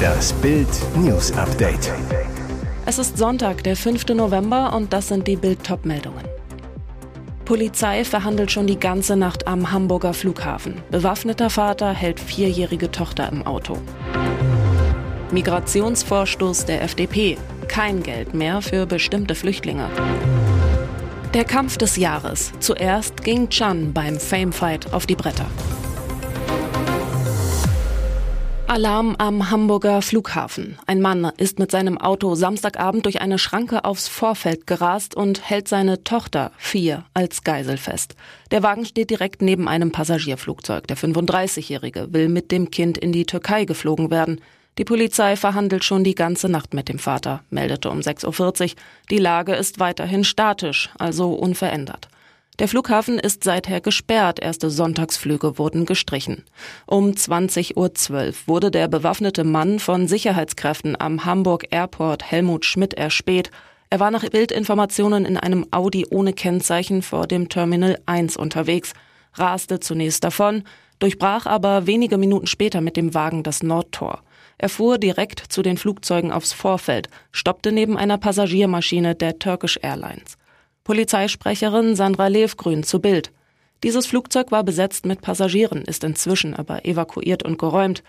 Das Bild News Update. Es ist Sonntag, der 5. November und das sind die Bild meldungen Polizei verhandelt schon die ganze Nacht am Hamburger Flughafen. Bewaffneter Vater hält vierjährige Tochter im Auto. Migrationsvorstoß der FDP. Kein Geld mehr für bestimmte Flüchtlinge. Der Kampf des Jahres. Zuerst ging Chan beim Famefight auf die Bretter. Alarm am Hamburger Flughafen. Ein Mann ist mit seinem Auto Samstagabend durch eine Schranke aufs Vorfeld gerast und hält seine Tochter, vier, als Geisel fest. Der Wagen steht direkt neben einem Passagierflugzeug. Der 35-Jährige will mit dem Kind in die Türkei geflogen werden. Die Polizei verhandelt schon die ganze Nacht mit dem Vater, meldete um 6.40 Uhr. Die Lage ist weiterhin statisch, also unverändert. Der Flughafen ist seither gesperrt, erste Sonntagsflüge wurden gestrichen. Um 20.12 Uhr wurde der bewaffnete Mann von Sicherheitskräften am Hamburg Airport Helmut Schmidt erspäht. Er war nach Bildinformationen in einem Audi ohne Kennzeichen vor dem Terminal 1 unterwegs, raste zunächst davon, durchbrach aber wenige Minuten später mit dem Wagen das Nordtor. Er fuhr direkt zu den Flugzeugen aufs Vorfeld, stoppte neben einer Passagiermaschine der Turkish Airlines. Polizeisprecherin Sandra Levgrün zu Bild. Dieses Flugzeug war besetzt mit Passagieren, ist inzwischen aber evakuiert und geräumt.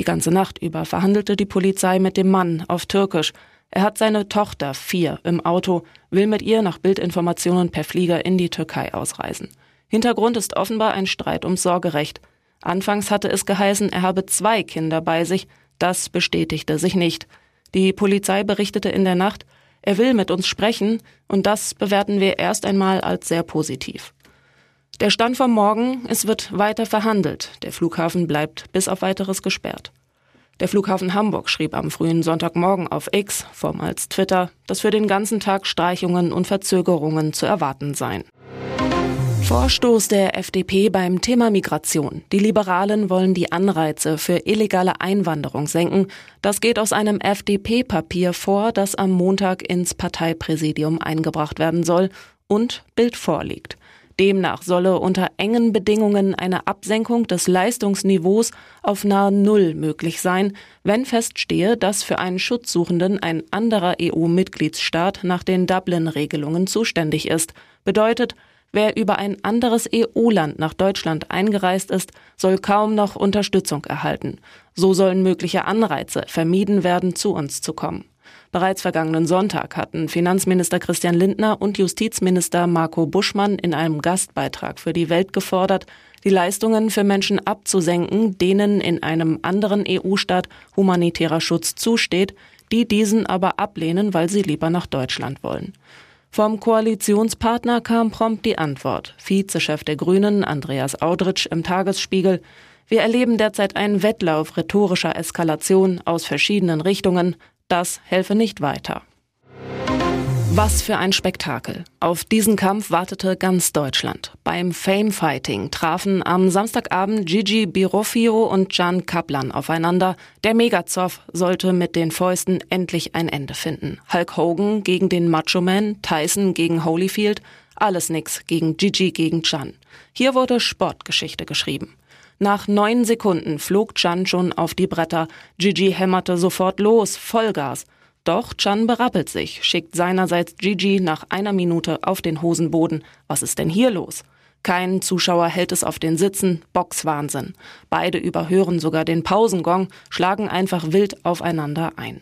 Die ganze Nacht über verhandelte die Polizei mit dem Mann auf Türkisch. Er hat seine Tochter, vier, im Auto, will mit ihr nach Bildinformationen per Flieger in die Türkei ausreisen. Hintergrund ist offenbar ein Streit ums Sorgerecht. Anfangs hatte es geheißen, er habe zwei Kinder bei sich, das bestätigte sich nicht. Die Polizei berichtete in der Nacht, er will mit uns sprechen und das bewerten wir erst einmal als sehr positiv. Der Stand vom Morgen, es wird weiter verhandelt. Der Flughafen bleibt bis auf weiteres gesperrt. Der Flughafen Hamburg schrieb am frühen Sonntagmorgen auf X, vormals Twitter, dass für den ganzen Tag Streichungen und Verzögerungen zu erwarten seien. Vorstoß der FDP beim Thema Migration. Die Liberalen wollen die Anreize für illegale Einwanderung senken. Das geht aus einem FDP-Papier vor, das am Montag ins Parteipräsidium eingebracht werden soll und Bild vorliegt. Demnach solle unter engen Bedingungen eine Absenkung des Leistungsniveaus auf nahe Null möglich sein, wenn feststehe, dass für einen Schutzsuchenden ein anderer EU-Mitgliedsstaat nach den Dublin-Regelungen zuständig ist. Bedeutet, Wer über ein anderes EU-Land nach Deutschland eingereist ist, soll kaum noch Unterstützung erhalten. So sollen mögliche Anreize vermieden werden, zu uns zu kommen. Bereits vergangenen Sonntag hatten Finanzminister Christian Lindner und Justizminister Marco Buschmann in einem Gastbeitrag für die Welt gefordert, die Leistungen für Menschen abzusenken, denen in einem anderen EU-Staat humanitärer Schutz zusteht, die diesen aber ablehnen, weil sie lieber nach Deutschland wollen. Vom Koalitionspartner kam prompt die Antwort. Vizechef der Grünen, Andreas Audritsch, im Tagesspiegel. Wir erleben derzeit einen Wettlauf rhetorischer Eskalation aus verschiedenen Richtungen. Das helfe nicht weiter. Was für ein Spektakel. Auf diesen Kampf wartete ganz Deutschland. Beim Fame Fighting trafen am Samstagabend Gigi Birofio und Jan Kaplan aufeinander. Der Megazoff sollte mit den Fäusten endlich ein Ende finden. Hulk Hogan gegen den Macho Man, Tyson gegen Holyfield, alles nix gegen Gigi gegen Jan. Hier wurde Sportgeschichte geschrieben. Nach neun Sekunden flog Jan schon auf die Bretter. Gigi hämmerte sofort los, Vollgas. Doch Chan berappelt sich, schickt seinerseits Gigi nach einer Minute auf den Hosenboden. Was ist denn hier los? Kein Zuschauer hält es auf den Sitzen, Boxwahnsinn. Beide überhören sogar den Pausengong, schlagen einfach wild aufeinander ein.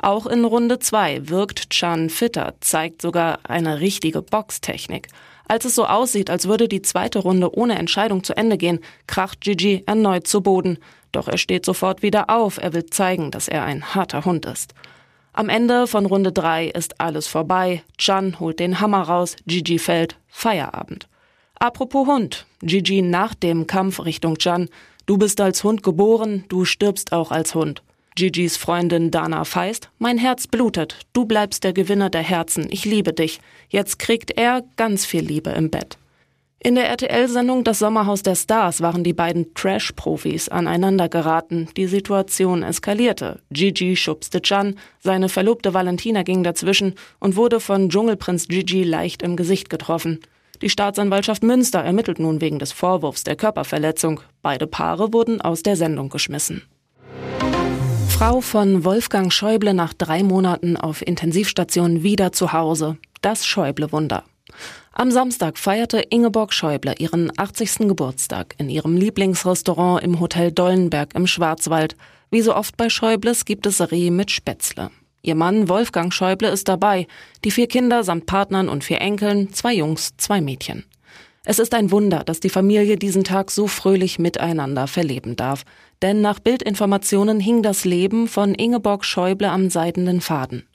Auch in Runde 2 wirkt Chan fitter, zeigt sogar eine richtige Boxtechnik. Als es so aussieht, als würde die zweite Runde ohne Entscheidung zu Ende gehen, kracht Gigi erneut zu Boden. Doch er steht sofort wieder auf, er will zeigen, dass er ein harter Hund ist. Am Ende von Runde 3 ist alles vorbei. Chan holt den Hammer raus, Gigi fällt, Feierabend. Apropos Hund, Gigi nach dem Kampf Richtung Chan. Du bist als Hund geboren, du stirbst auch als Hund. Gigis Freundin Dana Feist, mein Herz blutet, du bleibst der Gewinner der Herzen, ich liebe dich. Jetzt kriegt er ganz viel Liebe im Bett. In der RTL-Sendung Das Sommerhaus der Stars waren die beiden Trash-Profis aneinander geraten. Die Situation eskalierte. Gigi schubste Chan, seine Verlobte Valentina ging dazwischen und wurde von Dschungelprinz Gigi leicht im Gesicht getroffen. Die Staatsanwaltschaft Münster ermittelt nun wegen des Vorwurfs der Körperverletzung. Beide Paare wurden aus der Sendung geschmissen. Frau von Wolfgang Schäuble nach drei Monaten auf Intensivstation wieder zu Hause. Das Schäuble-Wunder. Am Samstag feierte Ingeborg Schäuble ihren 80. Geburtstag in ihrem Lieblingsrestaurant im Hotel Dollenberg im Schwarzwald. Wie so oft bei Schäubles gibt es Reh mit Spätzle. Ihr Mann Wolfgang Schäuble ist dabei, die vier Kinder samt Partnern und vier Enkeln, zwei Jungs, zwei Mädchen. Es ist ein Wunder, dass die Familie diesen Tag so fröhlich miteinander verleben darf. Denn nach Bildinformationen hing das Leben von Ingeborg Schäuble am seidenen Faden.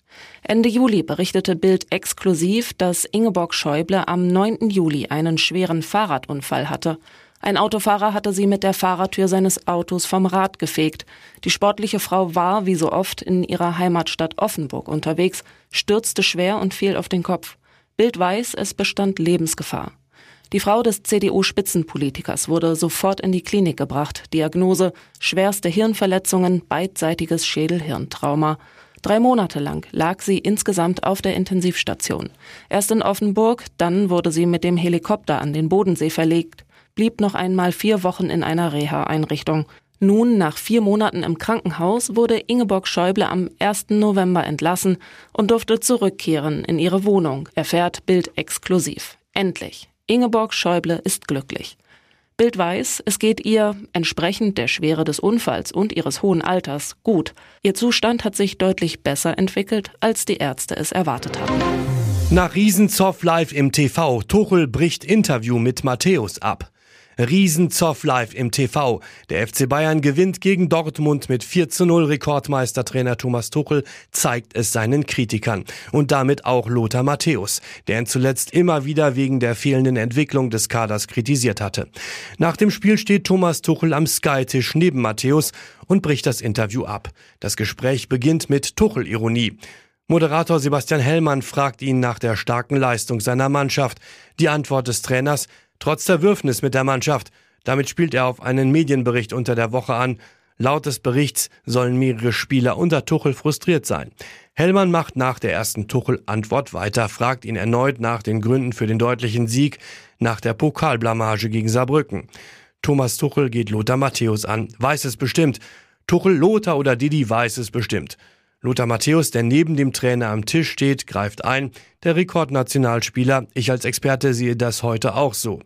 Ende Juli berichtete Bild exklusiv, dass Ingeborg Schäuble am 9. Juli einen schweren Fahrradunfall hatte. Ein Autofahrer hatte sie mit der Fahrertür seines Autos vom Rad gefegt. Die sportliche Frau war, wie so oft, in ihrer Heimatstadt Offenburg unterwegs, stürzte schwer und fiel auf den Kopf. Bild weiß, es bestand Lebensgefahr. Die Frau des CDU-Spitzenpolitikers wurde sofort in die Klinik gebracht. Diagnose schwerste Hirnverletzungen, beidseitiges Schädelhirntrauma. Drei Monate lang lag sie insgesamt auf der Intensivstation. Erst in Offenburg, dann wurde sie mit dem Helikopter an den Bodensee verlegt blieb noch einmal vier Wochen in einer Reha-Einrichtung. Nun, nach vier Monaten im Krankenhaus, wurde Ingeborg Schäuble am 1. November entlassen und durfte zurückkehren in ihre Wohnung, erfährt Bild exklusiv. Endlich. Ingeborg Schäuble ist glücklich. Bild weiß, es geht ihr, entsprechend der Schwere des Unfalls und ihres hohen Alters, gut. Ihr Zustand hat sich deutlich besser entwickelt, als die Ärzte es erwartet hatten. Nach Riesenzoff live im TV, Tuchel bricht Interview mit Matthäus ab. Riesenzoff live im TV. Der FC Bayern gewinnt gegen Dortmund mit 4 zu 0. Rekordmeistertrainer Thomas Tuchel zeigt es seinen Kritikern. Und damit auch Lothar Matthäus, der ihn zuletzt immer wieder wegen der fehlenden Entwicklung des Kaders kritisiert hatte. Nach dem Spiel steht Thomas Tuchel am Sky-Tisch neben Matthäus und bricht das Interview ab. Das Gespräch beginnt mit Tuchel-Ironie. Moderator Sebastian Hellmann fragt ihn nach der starken Leistung seiner Mannschaft. Die Antwort des Trainers, Trotz der Würfnis mit der Mannschaft. Damit spielt er auf einen Medienbericht unter der Woche an. Laut des Berichts sollen mehrere Spieler unter Tuchel frustriert sein. Hellmann macht nach der ersten Tuchel-Antwort weiter, fragt ihn erneut nach den Gründen für den deutlichen Sieg nach der Pokalblamage gegen Saarbrücken. Thomas Tuchel geht Lothar Matthäus an, weiß es bestimmt. Tuchel, Lothar oder Didi weiß es bestimmt. Lothar Matthäus, der neben dem Trainer am Tisch steht, greift ein. Der Rekordnationalspieler, ich als Experte sehe das heute auch so.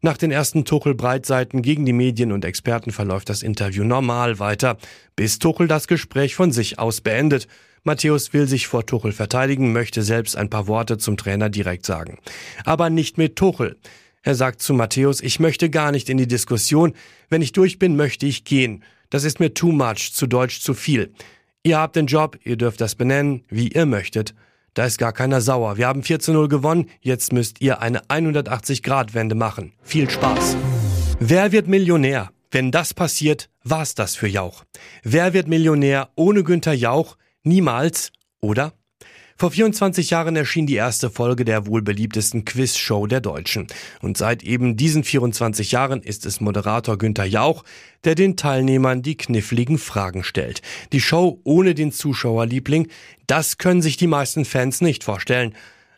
Nach den ersten Tuchel-Breitseiten gegen die Medien und Experten verläuft das Interview normal weiter, bis Tuchel das Gespräch von sich aus beendet. Matthäus will sich vor Tuchel verteidigen, möchte selbst ein paar Worte zum Trainer direkt sagen. Aber nicht mit Tuchel. Er sagt zu Matthäus, ich möchte gar nicht in die Diskussion. Wenn ich durch bin, möchte ich gehen. Das ist mir too much, zu deutsch zu viel. Ihr habt den Job, ihr dürft das benennen, wie ihr möchtet. Da ist gar keiner sauer. Wir haben 4 zu 0 gewonnen, jetzt müsst ihr eine 180-Grad-Wende machen. Viel Spaß. Wer wird Millionär? Wenn das passiert, war's das für Jauch. Wer wird Millionär ohne Günther Jauch? Niemals, oder? Vor 24 Jahren erschien die erste Folge der wohl beliebtesten Quizshow der Deutschen. Und seit eben diesen 24 Jahren ist es Moderator Günther Jauch, der den Teilnehmern die kniffligen Fragen stellt. Die Show ohne den Zuschauerliebling, das können sich die meisten Fans nicht vorstellen.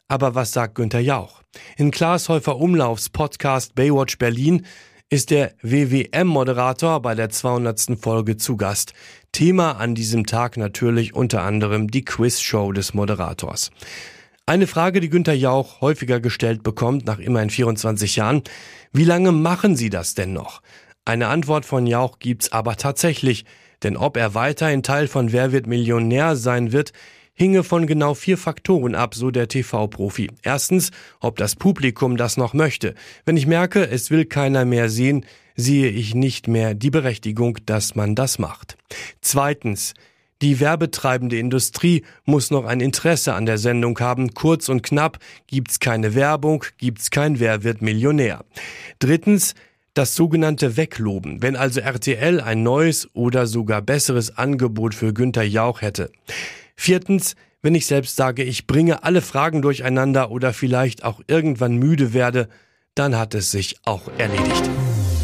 Aber was sagt Günther Jauch? In Klaas Häufer Umlaufs Podcast Baywatch Berlin ist der WWM-Moderator bei der 200. Folge zu Gast. Thema an diesem Tag natürlich unter anderem die Quizshow des Moderators. Eine Frage, die Günther Jauch häufiger gestellt bekommt, nach immerhin 24 Jahren. Wie lange machen Sie das denn noch? Eine Antwort von Jauch gibt's aber tatsächlich. Denn ob er weiterhin Teil von Wer wird Millionär sein wird, hinge von genau vier Faktoren ab, so der TV-Profi. Erstens, ob das Publikum das noch möchte. Wenn ich merke, es will keiner mehr sehen, sehe ich nicht mehr die Berechtigung, dass man das macht. Zweitens, die werbetreibende Industrie muss noch ein Interesse an der Sendung haben. Kurz und knapp, gibt's keine Werbung, gibt's kein Wer wird Millionär. Drittens, das sogenannte Wegloben, wenn also RTL ein neues oder sogar besseres Angebot für Günther Jauch hätte. Viertens, wenn ich selbst sage, ich bringe alle Fragen durcheinander oder vielleicht auch irgendwann müde werde, dann hat es sich auch erledigt.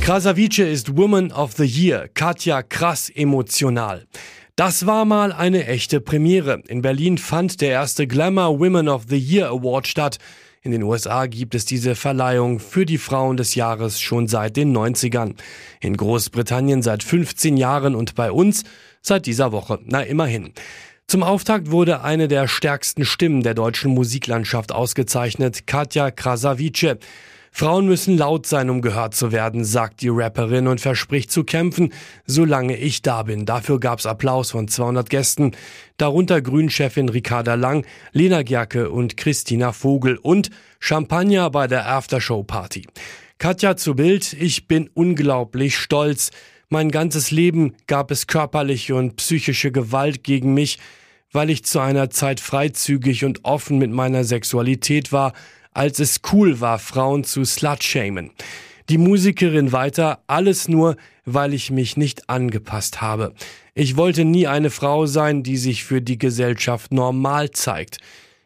Krasavice ist Woman of the Year, Katja krass emotional. Das war mal eine echte Premiere. In Berlin fand der erste Glamour Women of the Year Award statt. In den USA gibt es diese Verleihung für die Frauen des Jahres schon seit den 90ern. In Großbritannien seit 15 Jahren und bei uns seit dieser Woche. Na immerhin. Zum Auftakt wurde eine der stärksten Stimmen der deutschen Musiklandschaft ausgezeichnet, Katja Krasavice. Frauen müssen laut sein, um gehört zu werden, sagt die Rapperin und verspricht zu kämpfen, solange ich da bin. Dafür gab's Applaus von 200 Gästen, darunter Grünchefin Ricarda Lang, Lena Gerke und Christina Vogel und Champagner bei der Aftershow-Party. Katja zu Bild, ich bin unglaublich stolz. Mein ganzes Leben gab es körperliche und psychische Gewalt gegen mich, weil ich zu einer Zeit freizügig und offen mit meiner Sexualität war, als es cool war, Frauen zu slutshamen. Die Musikerin weiter, alles nur, weil ich mich nicht angepasst habe. Ich wollte nie eine Frau sein, die sich für die Gesellschaft normal zeigt.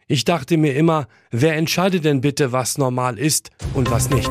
Ich dachte mir immer, wer entscheidet denn bitte, was normal ist und was nicht?